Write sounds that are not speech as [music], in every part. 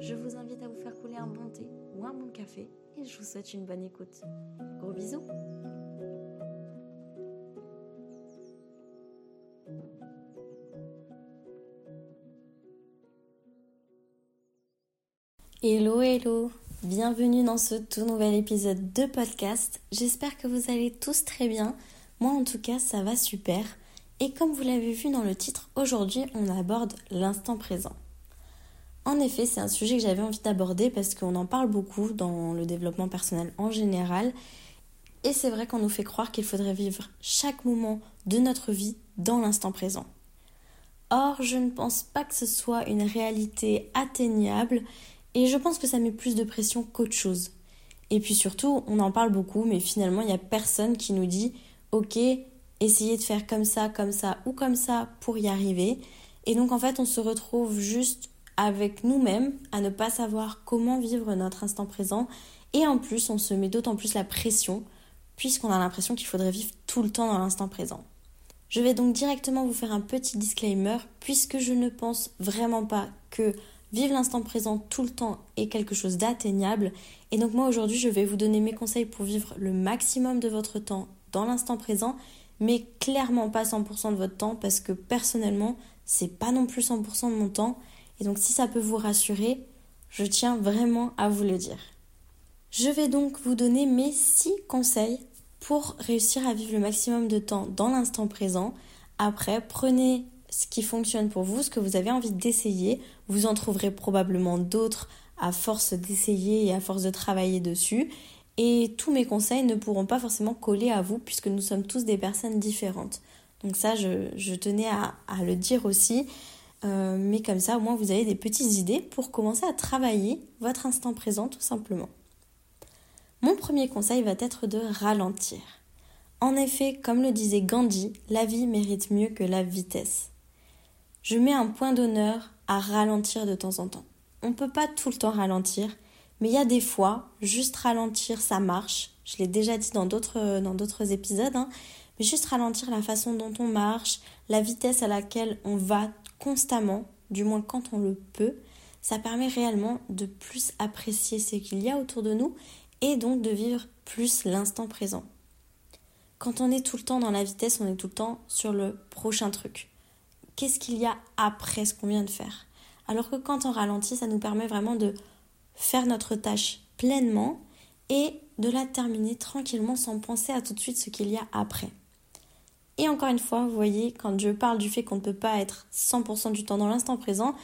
je vous invite à vous faire couler un bon thé ou un bon café et je vous souhaite une bonne écoute. Gros bisous Hello hello Bienvenue dans ce tout nouvel épisode de podcast. J'espère que vous allez tous très bien. Moi en tout cas ça va super. Et comme vous l'avez vu dans le titre, aujourd'hui on aborde l'instant présent. En effet, c'est un sujet que j'avais envie d'aborder parce qu'on en parle beaucoup dans le développement personnel en général. Et c'est vrai qu'on nous fait croire qu'il faudrait vivre chaque moment de notre vie dans l'instant présent. Or, je ne pense pas que ce soit une réalité atteignable et je pense que ça met plus de pression qu'autre chose. Et puis surtout, on en parle beaucoup, mais finalement, il n'y a personne qui nous dit Ok, essayez de faire comme ça, comme ça ou comme ça pour y arriver. Et donc, en fait, on se retrouve juste avec nous-mêmes à ne pas savoir comment vivre notre instant présent. Et en plus, on se met d'autant plus la pression, puisqu'on a l'impression qu'il faudrait vivre tout le temps dans l'instant présent. Je vais donc directement vous faire un petit disclaimer, puisque je ne pense vraiment pas que Vivre l'instant présent tout le temps est quelque chose d'atteignable. Et donc moi aujourd'hui, je vais vous donner mes conseils pour vivre le maximum de votre temps dans l'instant présent, mais clairement pas 100% de votre temps parce que personnellement, c'est pas non plus 100% de mon temps. Et donc si ça peut vous rassurer, je tiens vraiment à vous le dire. Je vais donc vous donner mes 6 conseils pour réussir à vivre le maximum de temps dans l'instant présent. Après, prenez ce qui fonctionne pour vous, ce que vous avez envie d'essayer. Vous en trouverez probablement d'autres à force d'essayer et à force de travailler dessus. Et tous mes conseils ne pourront pas forcément coller à vous puisque nous sommes tous des personnes différentes. Donc ça, je, tenais à, le dire aussi. Euh, mais comme ça, au moins, vous avez des petites idées pour commencer à travailler votre instant présent tout simplement. Mon premier conseil va être de ralentir. En effet, comme le disait Gandhi, la vie mérite mieux que la vitesse je mets un point d'honneur à ralentir de temps en temps. On ne peut pas tout le temps ralentir, mais il y a des fois, juste ralentir, ça marche. Je l'ai déjà dit dans d'autres, épisodes, hein. mais juste ralentir la façon dont on marche, la vitesse à laquelle on va constamment, du moins quand on le peut, ça permet réellement de plus apprécier ce qu'il y a autour de nous et donc de vivre plus l'instant présent. Quand on est tout le temps dans la vitesse, on est tout le temps sur le prochain truc qu'est-ce qu'il y a après ce qu'on vient de faire? Alors que quand on ralentit, ça nous permet vraiment de faire notre tâche pleinement et de la terminer tranquillement sans penser à tout de suite ce qu'il y a après. Et encore une fois, vous voyez, quand je parle du fait qu'on ne peut pas être 100% du temps dans l'instant présent,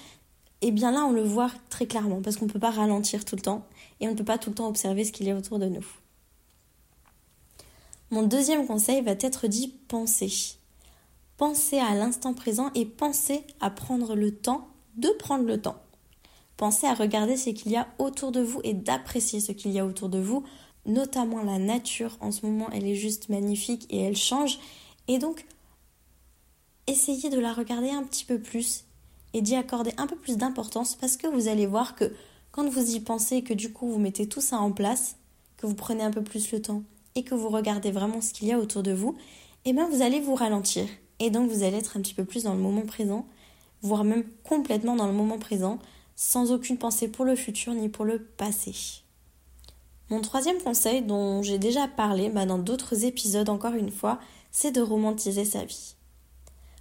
eh bien là, on le voit très clairement, parce qu'on ne peut pas ralentir tout le temps, et on ne peut pas tout le temps observer ce qu'il y a autour de nous. Mon deuxième conseil va être d'y penser. Pensez à l'instant présent et pensez à prendre le temps de prendre le temps. Pensez à regarder ce qu'il y a autour de vous et d'apprécier ce qu'il y a autour de vous, notamment la nature. En ce moment, elle est juste magnifique et elle change. Et donc, essayez de la regarder un petit peu plus et d'y accorder un peu plus d'importance parce que vous allez voir que quand vous y pensez que du coup vous mettez tout ça en place, que vous prenez un peu plus le temps et que vous regardez vraiment ce qu'il y a autour de vous, eh bien vous allez vous ralentir et donc vous allez être un petit peu plus dans le moment présent, voire même complètement dans le moment présent, sans aucune pensée pour le futur ni pour le passé. Mon troisième conseil, dont j'ai déjà parlé bah, dans d'autres épisodes encore une fois, c'est de romantiser sa vie.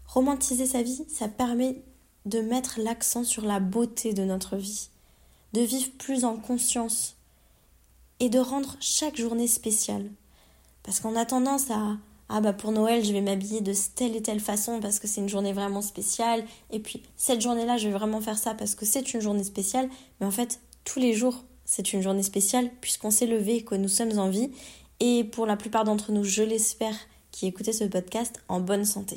Romantiser sa vie, ça permet de mettre l'accent sur la beauté de notre vie, de vivre plus en conscience et de rendre chaque journée spéciale. Parce qu'on a tendance à ah bah pour Noël je vais m'habiller de telle et telle façon parce que c'est une journée vraiment spéciale et puis cette journée-là je vais vraiment faire ça parce que c'est une journée spéciale mais en fait tous les jours c'est une journée spéciale puisqu'on s'est levé que nous sommes en vie et pour la plupart d'entre nous je l'espère qui écoutaient ce podcast en bonne santé.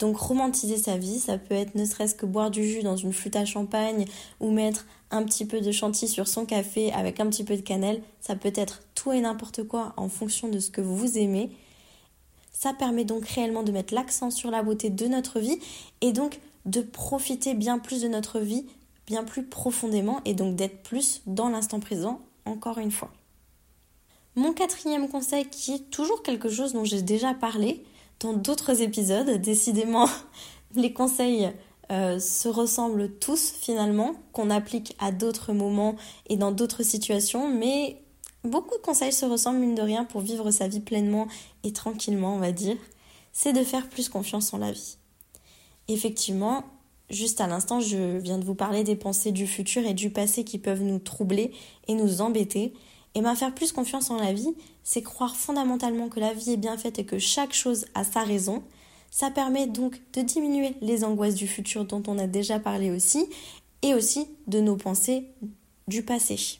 Donc romantiser sa vie, ça peut être ne serait-ce que boire du jus dans une flûte à champagne ou mettre un petit peu de chantilly sur son café avec un petit peu de cannelle. Ça peut être tout et n'importe quoi en fonction de ce que vous aimez. Ça permet donc réellement de mettre l'accent sur la beauté de notre vie et donc de profiter bien plus de notre vie, bien plus profondément et donc d'être plus dans l'instant présent, encore une fois. Mon quatrième conseil qui est toujours quelque chose dont j'ai déjà parlé dans d'autres épisodes, décidément [laughs] les conseils euh, se ressemblent tous finalement, qu'on applique à d'autres moments et dans d'autres situations, mais beaucoup de conseils se ressemblent mine de rien pour vivre sa vie pleinement et tranquillement, on va dire. C'est de faire plus confiance en la vie. Effectivement, juste à l'instant, je viens de vous parler des pensées du futur et du passé qui peuvent nous troubler et nous embêter. Et bien faire plus confiance en la vie, c'est croire fondamentalement que la vie est bien faite et que chaque chose a sa raison. Ça permet donc de diminuer les angoisses du futur dont on a déjà parlé aussi, et aussi de nos pensées du passé.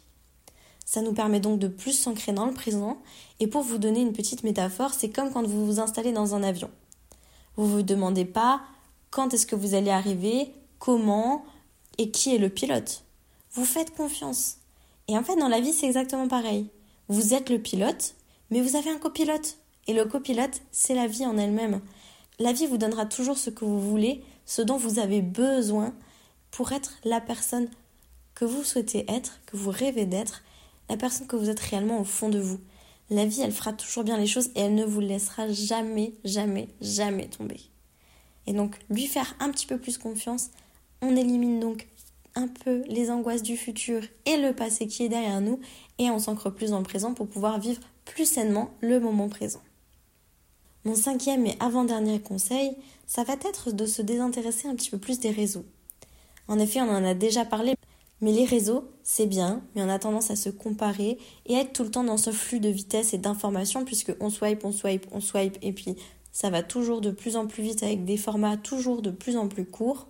Ça nous permet donc de plus s'ancrer dans le présent, et pour vous donner une petite métaphore, c'est comme quand vous vous installez dans un avion. Vous vous demandez pas quand est-ce que vous allez arriver, comment et qui est le pilote. Vous faites confiance. Et en fait, dans la vie, c'est exactement pareil. Vous êtes le pilote, mais vous avez un copilote. Et le copilote, c'est la vie en elle-même. La vie vous donnera toujours ce que vous voulez, ce dont vous avez besoin pour être la personne que vous souhaitez être, que vous rêvez d'être, la personne que vous êtes réellement au fond de vous. La vie, elle fera toujours bien les choses et elle ne vous laissera jamais, jamais, jamais tomber. Et donc, lui faire un petit peu plus confiance, on élimine donc un peu les angoisses du futur et le passé qui est derrière nous et on s'ancre plus dans le présent pour pouvoir vivre plus sainement le moment présent. Mon cinquième et avant-dernier conseil, ça va être de se désintéresser un petit peu plus des réseaux. En effet, on en a déjà parlé, mais les réseaux, c'est bien, mais on a tendance à se comparer et être tout le temps dans ce flux de vitesse et d'informations puisque on swipe, on swipe, on swipe et puis ça va toujours de plus en plus vite avec des formats toujours de plus en plus courts.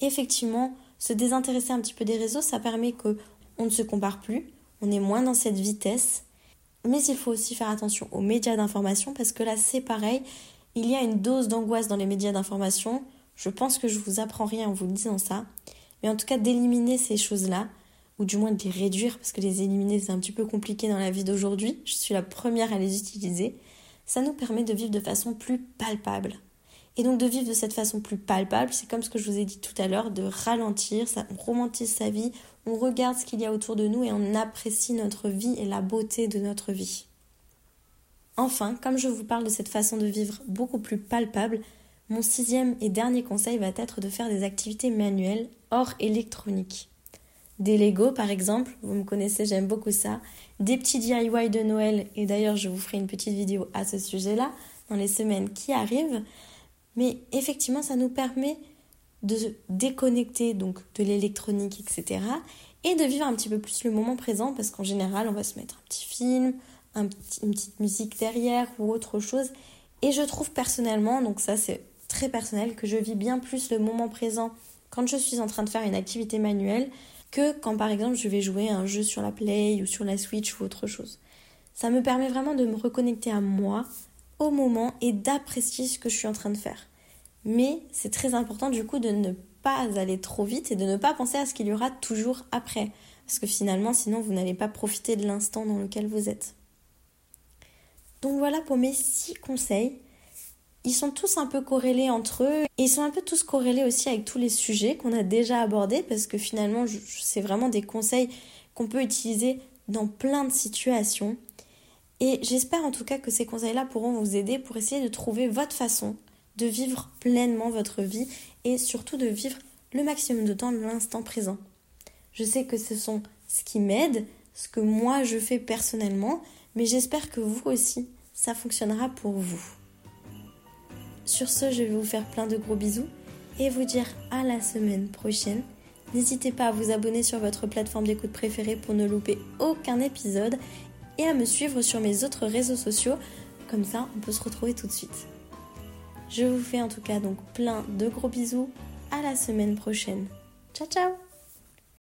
effectivement, se désintéresser un petit peu des réseaux, ça permet que on ne se compare plus, on est moins dans cette vitesse. Mais il faut aussi faire attention aux médias d'information parce que là c'est pareil, il y a une dose d'angoisse dans les médias d'information. Je pense que je vous apprends rien en vous disant ça, mais en tout cas d'éliminer ces choses-là ou du moins de les réduire parce que les éliminer c'est un petit peu compliqué dans la vie d'aujourd'hui. Je suis la première à les utiliser ça nous permet de vivre de façon plus palpable. Et donc de vivre de cette façon plus palpable, c'est comme ce que je vous ai dit tout à l'heure, de ralentir, ça, on romantise sa vie, on regarde ce qu'il y a autour de nous et on apprécie notre vie et la beauté de notre vie. Enfin, comme je vous parle de cette façon de vivre beaucoup plus palpable, mon sixième et dernier conseil va être de faire des activités manuelles hors électronique. Des Lego par exemple, vous me connaissez, j'aime beaucoup ça. Des petits DIY de Noël, et d'ailleurs je vous ferai une petite vidéo à ce sujet-là dans les semaines qui arrivent. Mais effectivement, ça nous permet de se déconnecter donc de l'électronique, etc. Et de vivre un petit peu plus le moment présent parce qu'en général, on va se mettre un petit film, un une petite musique derrière ou autre chose. Et je trouve personnellement, donc ça c'est très personnel, que je vis bien plus le moment présent quand je suis en train de faire une activité manuelle que quand par exemple je vais jouer un jeu sur la Play ou sur la Switch ou autre chose. Ça me permet vraiment de me reconnecter à moi au moment et d'apprécier ce que je suis en train de faire. Mais c'est très important du coup de ne pas aller trop vite et de ne pas penser à ce qu'il y aura toujours après. Parce que finalement, sinon, vous n'allez pas profiter de l'instant dans lequel vous êtes. Donc voilà pour mes six conseils ils sont tous un peu corrélés entre eux et ils sont un peu tous corrélés aussi avec tous les sujets qu'on a déjà abordés parce que finalement c'est vraiment des conseils qu'on peut utiliser dans plein de situations et j'espère en tout cas que ces conseils-là pourront vous aider pour essayer de trouver votre façon de vivre pleinement votre vie et surtout de vivre le maximum de temps l'instant présent. Je sais que ce sont ce qui m'aide, ce que moi je fais personnellement, mais j'espère que vous aussi, ça fonctionnera pour vous. Sur ce, je vais vous faire plein de gros bisous et vous dire à la semaine prochaine. N'hésitez pas à vous abonner sur votre plateforme d'écoute préférée pour ne louper aucun épisode et à me suivre sur mes autres réseaux sociaux. Comme ça, on peut se retrouver tout de suite. Je vous fais en tout cas donc plein de gros bisous. À la semaine prochaine. Ciao ciao